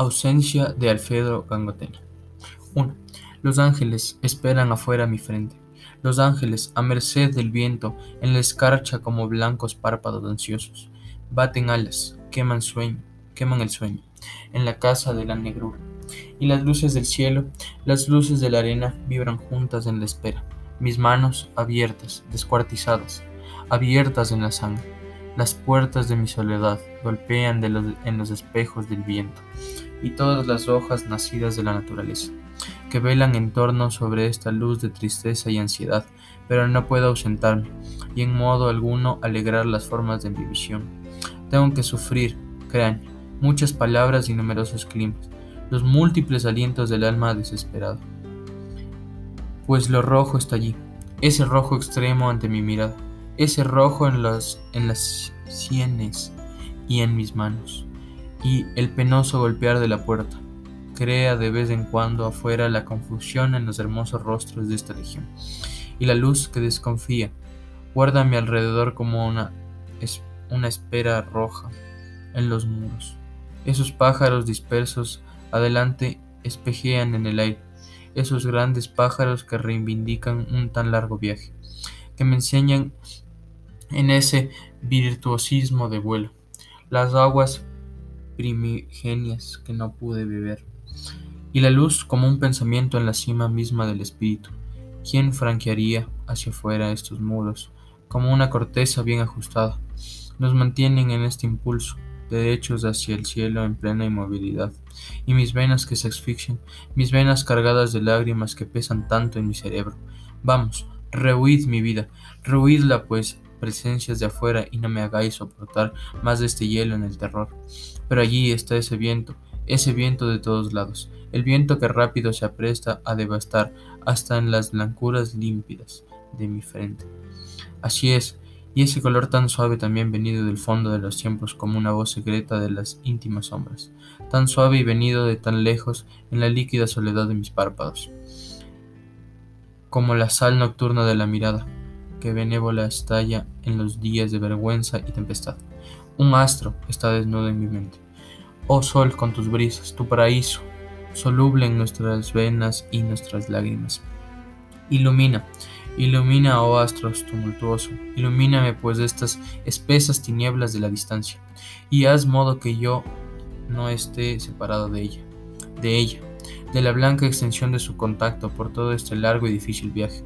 Ausencia de Alfredo Gangotena. 1. Los ángeles esperan afuera mi frente. Los ángeles, a merced del viento, en la escarcha como blancos párpados ansiosos, baten alas, queman sueño, queman el sueño, en la casa de la negrura. Y las luces del cielo, las luces de la arena, vibran juntas en la espera. Mis manos abiertas, descuartizadas, abiertas en la sangre. Las puertas de mi soledad golpean en los espejos del viento y todas las hojas nacidas de la naturaleza, que velan en torno sobre esta luz de tristeza y ansiedad, pero no puedo ausentarme, y en modo alguno alegrar las formas de mi visión. Tengo que sufrir, crean, muchas palabras y numerosos climas, los múltiples alientos del alma desesperado. Pues lo rojo está allí, ese rojo extremo ante mi mirada, ese rojo en, en las sienes y en mis manos y el penoso golpear de la puerta. Crea de vez en cuando afuera la confusión en los hermosos rostros de esta legión, y la luz que desconfía guarda a mi alrededor como una, una espera roja en los muros. Esos pájaros dispersos adelante espejean en el aire, esos grandes pájaros que reivindican un tan largo viaje, que me enseñan en ese virtuosismo de vuelo. Las aguas primigenias que no pude beber, y la luz como un pensamiento en la cima misma del espíritu. ¿Quién franquearía hacia afuera estos muros, como una corteza bien ajustada? Nos mantienen en este impulso, derechos hacia el cielo en plena inmovilidad, y mis venas que se asfixian, mis venas cargadas de lágrimas que pesan tanto en mi cerebro. Vamos, rehuid mi vida, rehuidla pues, presencias de afuera, y no me hagáis soportar más de este hielo en el terror. Pero allí está ese viento, ese viento de todos lados, el viento que rápido se apresta a devastar hasta en las blancuras límpidas de mi frente. Así es, y ese color tan suave también venido del fondo de los tiempos como una voz secreta de las íntimas sombras, tan suave y venido de tan lejos en la líquida soledad de mis párpados, como la sal nocturna de la mirada, que benévola estalla en los días de vergüenza y tempestad. Un astro está desnudo en mi mente. Oh sol con tus brisas, tu paraíso, soluble en nuestras venas y nuestras lágrimas. Ilumina, ilumina, oh astros tumultuoso, ilumíname pues de estas espesas tinieblas de la distancia, y haz modo que yo no esté separado de ella, de ella, de la blanca extensión de su contacto por todo este largo y difícil viaje.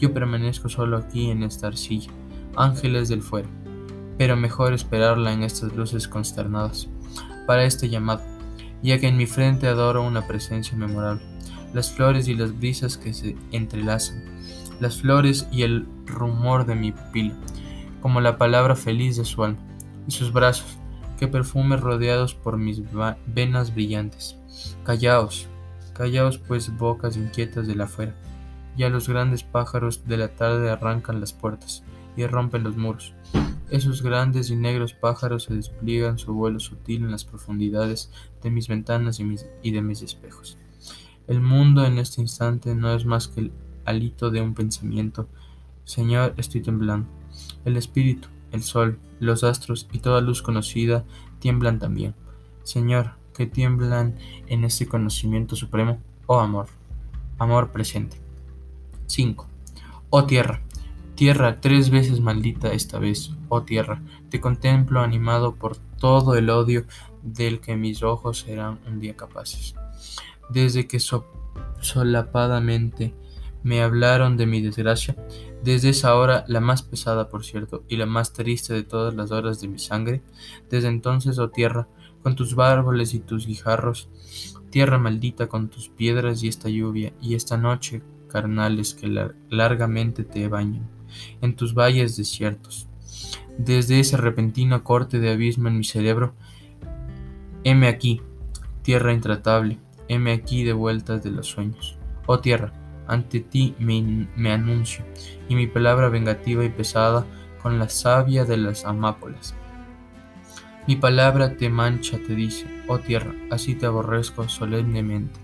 Yo permanezco solo aquí en esta arcilla, ángeles del fuego pero mejor esperarla en estas luces consternadas, para este llamado, ya que en mi frente adoro una presencia memorable, las flores y las brisas que se entrelazan, las flores y el rumor de mi pupila, como la palabra feliz de su alma, y sus brazos, que perfumes rodeados por mis venas brillantes. Callaos, callaos pues bocas inquietas de la afuera, ya los grandes pájaros de la tarde arrancan las puertas y rompen los muros. Esos grandes y negros pájaros se despliegan su vuelo sutil en las profundidades de mis ventanas y, de mis espejos. El mundo en este instante no es más que el alito de un pensamiento. Señor, estoy temblando. El espíritu, el sol, los astros y toda luz conocida tiemblan también. Señor, que tiemblan en este conocimiento supremo, oh amor, amor presente. 5. Oh tierra, Tierra, tres veces maldita esta vez, oh tierra, te contemplo animado por todo el odio del que mis ojos serán un día capaces. Desde que solapadamente me hablaron de mi desgracia, desde esa hora, la más pesada por cierto, y la más triste de todas las horas de mi sangre, desde entonces, oh tierra, con tus árboles y tus guijarros, tierra maldita con tus piedras y esta lluvia, y esta noche carnales que largamente te bañan en tus valles desiertos. Desde ese repentino corte de abismo en mi cerebro, heme aquí, tierra intratable, heme aquí de vueltas de los sueños. Oh tierra, ante ti me, me anuncio, y mi palabra vengativa y pesada con la savia de las amápolas. Mi palabra te mancha, te dice, oh tierra, así te aborrezco solemnemente.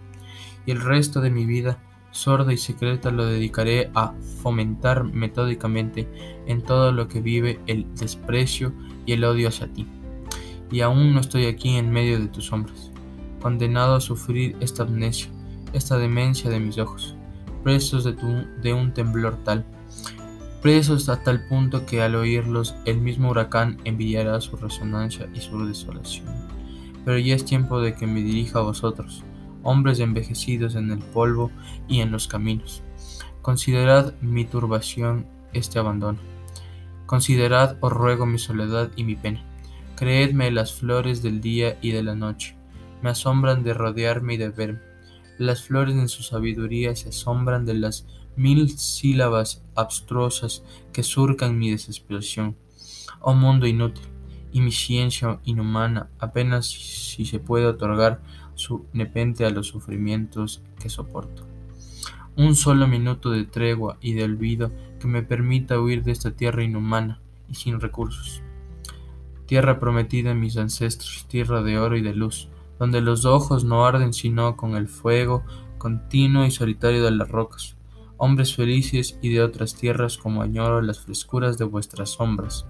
Y el resto de mi vida sorda y secreta lo dedicaré a fomentar metódicamente en todo lo que vive el desprecio y el odio hacia ti. Y aún no estoy aquí en medio de tus sombras. condenado a sufrir esta amnesia, esta demencia de mis ojos, presos de, de un temblor tal, presos a tal punto que al oírlos el mismo huracán envidiará su resonancia y su desolación. Pero ya es tiempo de que me dirija a vosotros, hombres envejecidos en el polvo y en los caminos. Considerad mi turbación, este abandono. Considerad, os ruego, mi soledad y mi pena. Creedme las flores del día y de la noche. Me asombran de rodearme y de verme. Las flores en su sabiduría se asombran de las mil sílabas abstrusas que surcan mi desesperación. Oh mundo inútil, y mi ciencia inhumana apenas si se puede otorgar nepente a los sufrimientos que soporto. Un solo minuto de tregua y de olvido que me permita huir de esta tierra inhumana y sin recursos. Tierra prometida a mis ancestros, tierra de oro y de luz, donde los ojos no arden sino con el fuego continuo y solitario de las rocas. Hombres felices y de otras tierras como añoro las frescuras de vuestras sombras.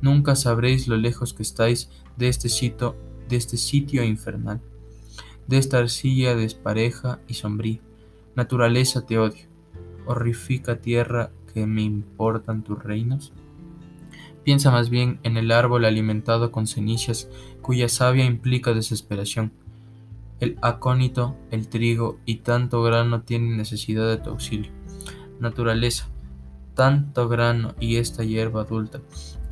Nunca sabréis lo lejos que estáis de este sitio, de este sitio infernal, de esta arcilla despareja y sombría. Naturaleza te odio, horrifica tierra que me importan tus reinos. Piensa más bien en el árbol alimentado con cenizas, cuya savia implica desesperación. El acónito, el trigo y tanto grano tienen necesidad de tu auxilio. Naturaleza, tanto grano y esta hierba adulta,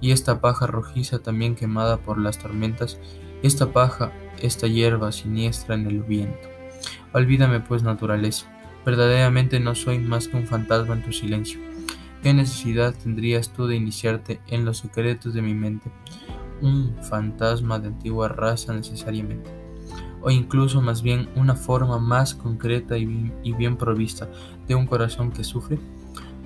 y esta paja rojiza también quemada por las tormentas, esta paja, esta hierba siniestra en el viento. Olvídame pues, naturaleza, verdaderamente no soy más que un fantasma en tu silencio. ¿Qué necesidad tendrías tú de iniciarte en los secretos de mi mente? Un fantasma de antigua raza necesariamente, o incluso más bien una forma más concreta y bien, y bien provista de un corazón que sufre.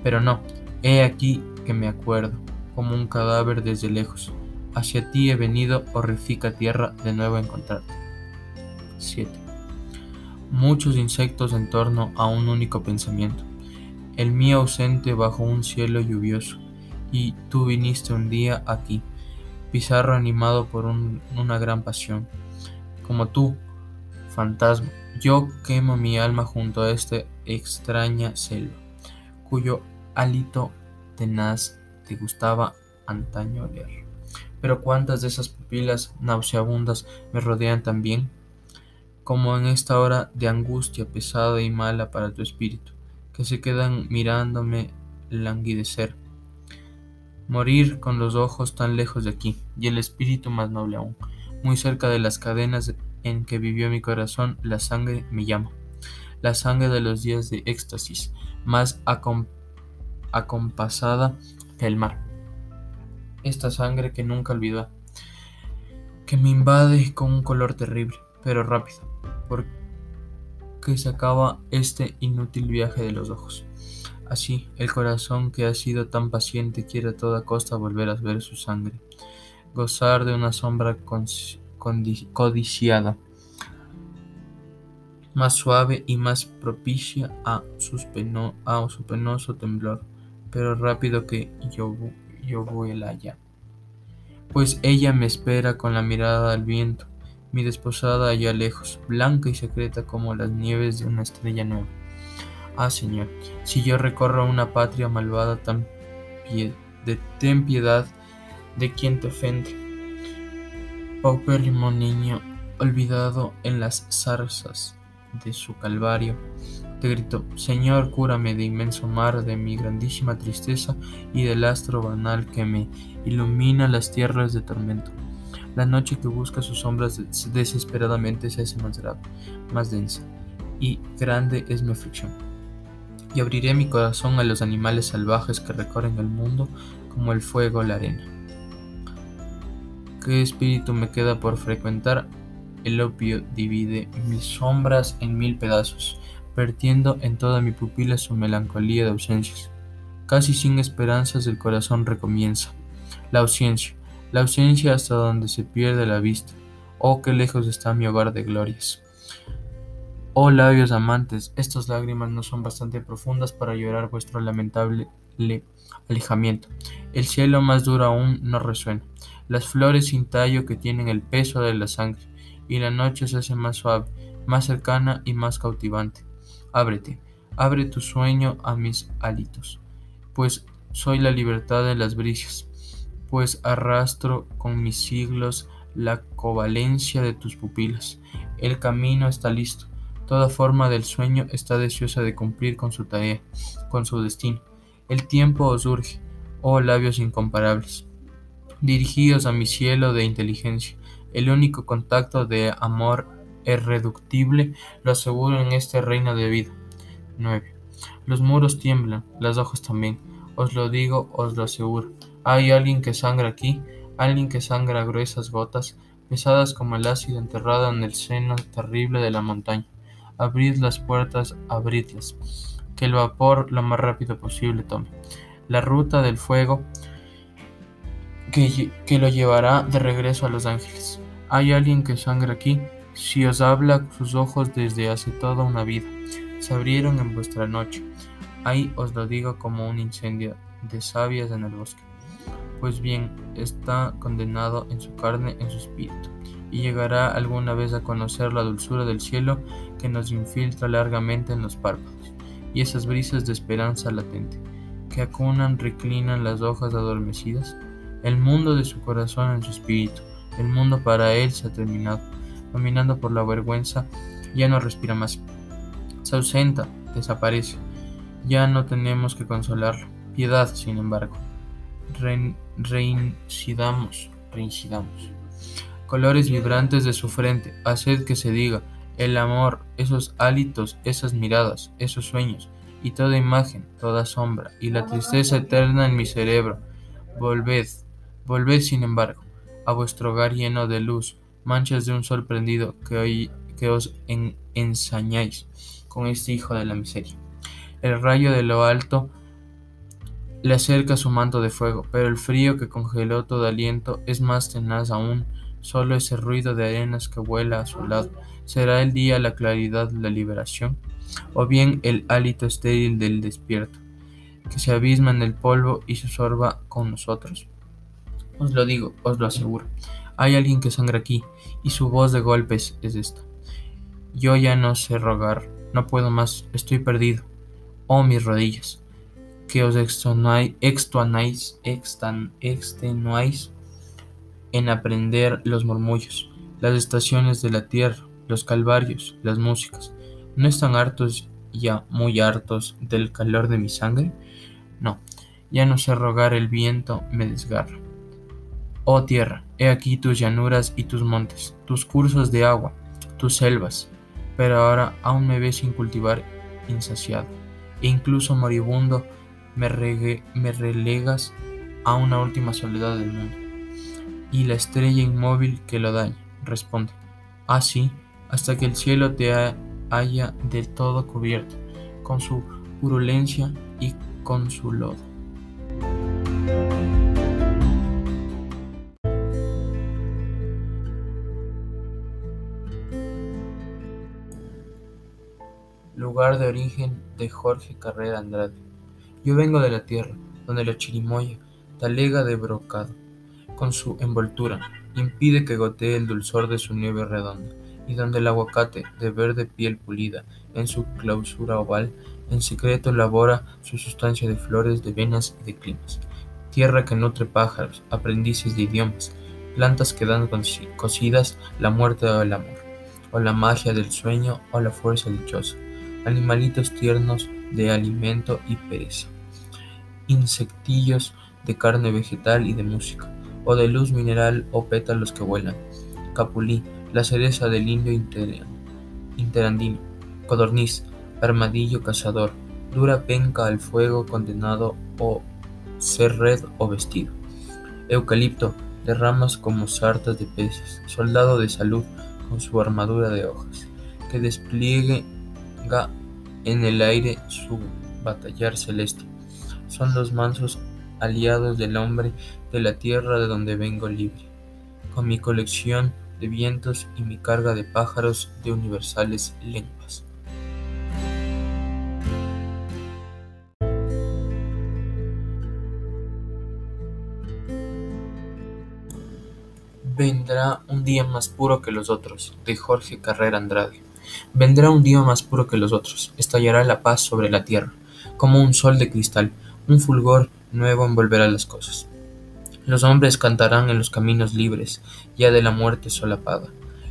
Pero no, he aquí que me acuerdo como un cadáver desde lejos. Hacia ti he venido, horrifica tierra, de nuevo a encontrarte. 7. Muchos insectos en torno a un único pensamiento. El mío ausente bajo un cielo lluvioso. Y tú viniste un día aquí, pizarro animado por una gran pasión. Como tú, fantasma, yo quemo mi alma junto a esta extraña selva, cuyo hálito tenaz te gustaba antaño leer. Pero cuántas de esas pupilas nauseabundas me rodean también, como en esta hora de angustia pesada y mala para tu espíritu, que se quedan mirándome languidecer, morir con los ojos tan lejos de aquí, y el espíritu más noble aún, muy cerca de las cadenas en que vivió mi corazón, la sangre me llama, la sangre de los días de éxtasis, más acompasada el mar. Esta sangre que nunca olvidó, que me invade con un color terrible, pero rápido, porque se acaba este inútil viaje de los ojos. Así, el corazón que ha sido tan paciente quiere a toda costa volver a ver su sangre, gozar de una sombra codiciada, más suave y más propicia a, a su penoso temblor pero rápido que yo, yo vuela ya. Pues ella me espera con la mirada al viento, mi desposada allá lejos, blanca y secreta como las nieves de una estrella nueva. Ah, Señor, si yo recorro una patria malvada, tan de, ten piedad de quien te ofende. Paupérrimo niño, olvidado en las zarzas de su calvario, te grito, Señor, cúrame de inmenso mar, de mi grandísima tristeza y del astro banal que me ilumina las tierras de tormento. La noche que busca sus sombras desesperadamente se hace más grave, más densa, y grande es mi aflicción. Y abriré mi corazón a los animales salvajes que recorren el mundo como el fuego la arena. ¿Qué espíritu me queda por frecuentar? El opio divide mis sombras en mil pedazos, vertiendo en toda mi pupila su melancolía de ausencias. Casi sin esperanzas el corazón recomienza. La ausencia, la ausencia hasta donde se pierde la vista. Oh, qué lejos está mi hogar de glorias. Oh labios amantes, estas lágrimas no son bastante profundas para llorar vuestro lamentable alejamiento. El cielo más duro aún no resuena. Las flores sin tallo que tienen el peso de la sangre y la noche se hace más suave, más cercana y más cautivante. Ábrete, abre tu sueño a mis hálitos, pues soy la libertad de las brisas, pues arrastro con mis siglos la covalencia de tus pupilas. El camino está listo, toda forma del sueño está deseosa de cumplir con su tarea, con su destino. El tiempo os urge, oh labios incomparables. Dirigidos a mi cielo de inteligencia, el único contacto de amor irreductible lo aseguro en este reino de vida. 9. Los muros tiemblan, las hojas también. Os lo digo, os lo aseguro. Hay alguien que sangra aquí, alguien que sangra gruesas gotas, pesadas como el ácido enterrado en el seno terrible de la montaña. Abrid las puertas, abridlas, que el vapor lo más rápido posible tome. La ruta del fuego que, que lo llevará de regreso a los ángeles. Hay alguien que sangra aquí, si os habla sus ojos desde hace toda una vida, se abrieron en vuestra noche. Ahí os lo digo como un incendio de sabias en el bosque. Pues bien, está condenado en su carne, en su espíritu, y llegará alguna vez a conocer la dulzura del cielo que nos infiltra largamente en los párpados, y esas brisas de esperanza latente, que acunan, reclinan las hojas adormecidas, el mundo de su corazón en su espíritu, el mundo para él se ha terminado, dominando por la vergüenza, ya no respira más. Se ausenta, desaparece. Ya no tenemos que consolarlo. Piedad, sin embargo. reincidamos, reincidamos. Colores vibrantes de su frente, haced que se diga, el amor, esos hálitos, esas miradas, esos sueños, y toda imagen, toda sombra, y la tristeza eterna en mi cerebro. Volved, volved sin embargo, a vuestro hogar lleno de luz, manchas de un sol prendido que, hoy, que os ensañáis con este hijo de la miseria. El rayo de lo alto le acerca su manto de fuego, pero el frío que congeló todo aliento es más tenaz aún. Solo ese ruido de arenas que vuela a su lado. ¿Será el día la claridad la liberación? ¿O bien el hálito estéril del despierto, que se abisma en el polvo y se sorba con nosotros? Os lo digo, os lo aseguro. Hay alguien que sangra aquí, y su voz de golpes es esta. Yo ya no sé rogar, no puedo más, estoy perdido. Oh mis rodillas, que os extenuáis, extenuáis en aprender los murmullos, las estaciones de la tierra, los calvarios, las músicas. ¿No están hartos ya muy hartos del calor de mi sangre? No, ya no sé rogar, el viento me desgarra. Oh tierra, he aquí tus llanuras y tus montes, tus cursos de agua, tus selvas, pero ahora aún me ves sin cultivar insaciado, e incluso moribundo me, relegas a una última soledad del mundo. Y la estrella inmóvil que lo daña, responde, así, ah, hasta que el cielo te haya del todo cubierto, con su purulencia y con su lodo. Lugar de origen de Jorge Carrera Andrade. Yo vengo de la tierra, donde la chirimoya, talega de brocado, con su envoltura, impide que gotee el dulzor de su nieve redonda, y donde el aguacate, de verde piel pulida, en su clausura oval, en secreto elabora su sustancia de flores, de venas y de climas. Tierra que nutre pájaros, aprendices de idiomas, plantas que dan cocidas la muerte o el amor, o la magia del sueño o la fuerza dichosa animalitos tiernos de alimento y pereza, insectillos de carne vegetal y de música, o de luz mineral o pétalos que vuelan, capulí, la cereza del indio interandino, codorniz, armadillo cazador, dura penca al fuego condenado o ser red o vestido, eucalipto, de ramas como sartas de peces, soldado de salud con su armadura de hojas, que despliegue en el aire su batallar celeste. Son los mansos aliados del hombre de la tierra de donde vengo libre, con mi colección de vientos y mi carga de pájaros de universales lenguas. Vendrá un día más puro que los otros, de Jorge Carrera Andrade. Vendrá un día más puro que los otros, estallará la paz sobre la tierra, como un sol de cristal, un fulgor nuevo envolverá las cosas. Los hombres cantarán en los caminos libres, ya de la muerte solapada.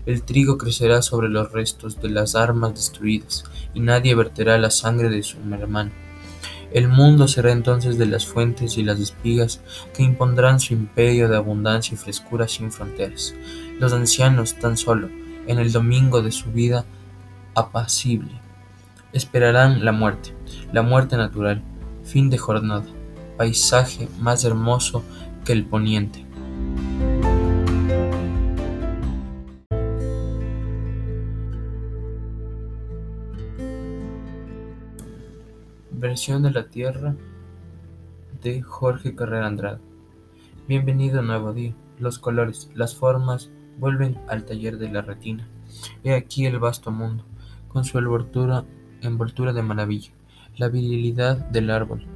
El trigo crecerá sobre los restos de las armas destruidas, y nadie verterá la sangre de su hermano. El mundo será entonces de las fuentes y las espigas que impondrán su imperio de abundancia y frescura sin fronteras. Los ancianos tan solo, en el domingo de su vida apacible, esperarán la muerte, la muerte natural, fin de jornada, paisaje más hermoso que el poniente. Versión de la Tierra de Jorge Carrera Andrade. Bienvenido a nuevo día. Los colores, las formas vuelven al taller de la retina. He aquí el vasto mundo, con su envoltura, envoltura de maravilla, la virilidad del árbol,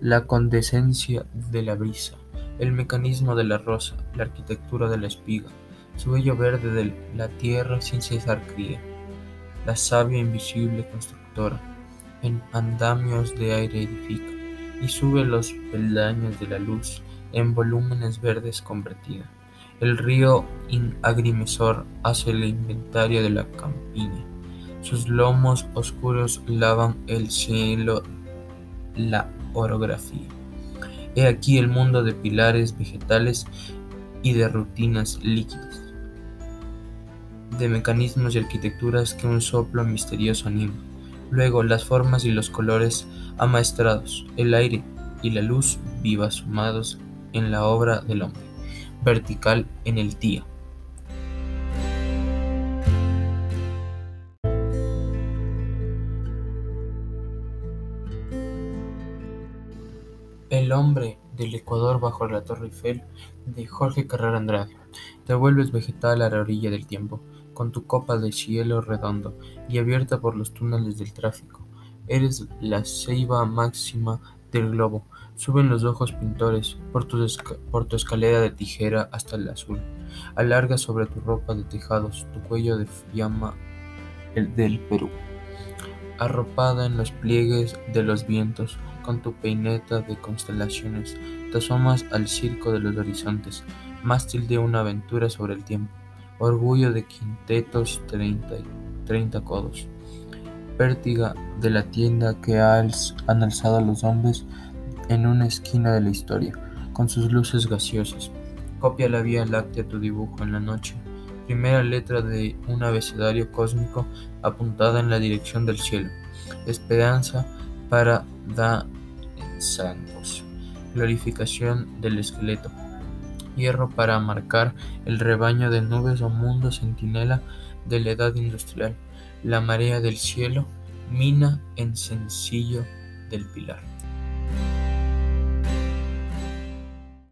la condescencia de la brisa, el mecanismo de la rosa, la arquitectura de la espiga, su vello verde de la tierra sin cesar cría, la savia invisible constructora, en andamios de aire edifica, y sube los peldaños de la luz en volúmenes verdes convertida. El río agrimesor hace el inventario de la campiña. Sus lomos oscuros lavan el cielo la orografía. He aquí el mundo de pilares vegetales y de rutinas líquidas, de mecanismos y arquitecturas que un soplo misterioso anima. Luego las formas y los colores amaestrados, el aire y la luz viva sumados en la obra del hombre, vertical en el día. El hombre del Ecuador bajo la Torre Eiffel de Jorge Carrera Andrade. Te vuelves vegetal a la orilla del tiempo, con tu copa de cielo redondo y abierta por los túneles del tráfico. Eres la ceiba máxima del globo. Suben los ojos pintores por tu, por tu escalera de tijera hasta el azul. Alarga sobre tu ropa de tejados tu cuello de llama el del Perú. Arropada en los pliegues de los vientos, con tu peineta de constelaciones, te asomas al circo de los horizontes, mástil de una aventura sobre el tiempo, orgullo de quintetos treinta, treinta codos, pértiga de la tienda que han alzado los hombres en una esquina de la historia, con sus luces gaseosas. Copia la Vía Láctea tu dibujo en la noche, primera letra de un abecedario cósmico apuntada en la dirección del cielo. Esperanza para da Santos. Glorificación del esqueleto. Hierro para marcar el rebaño de nubes o mundo centinela de la edad industrial. La marea del cielo. Mina en sencillo del pilar.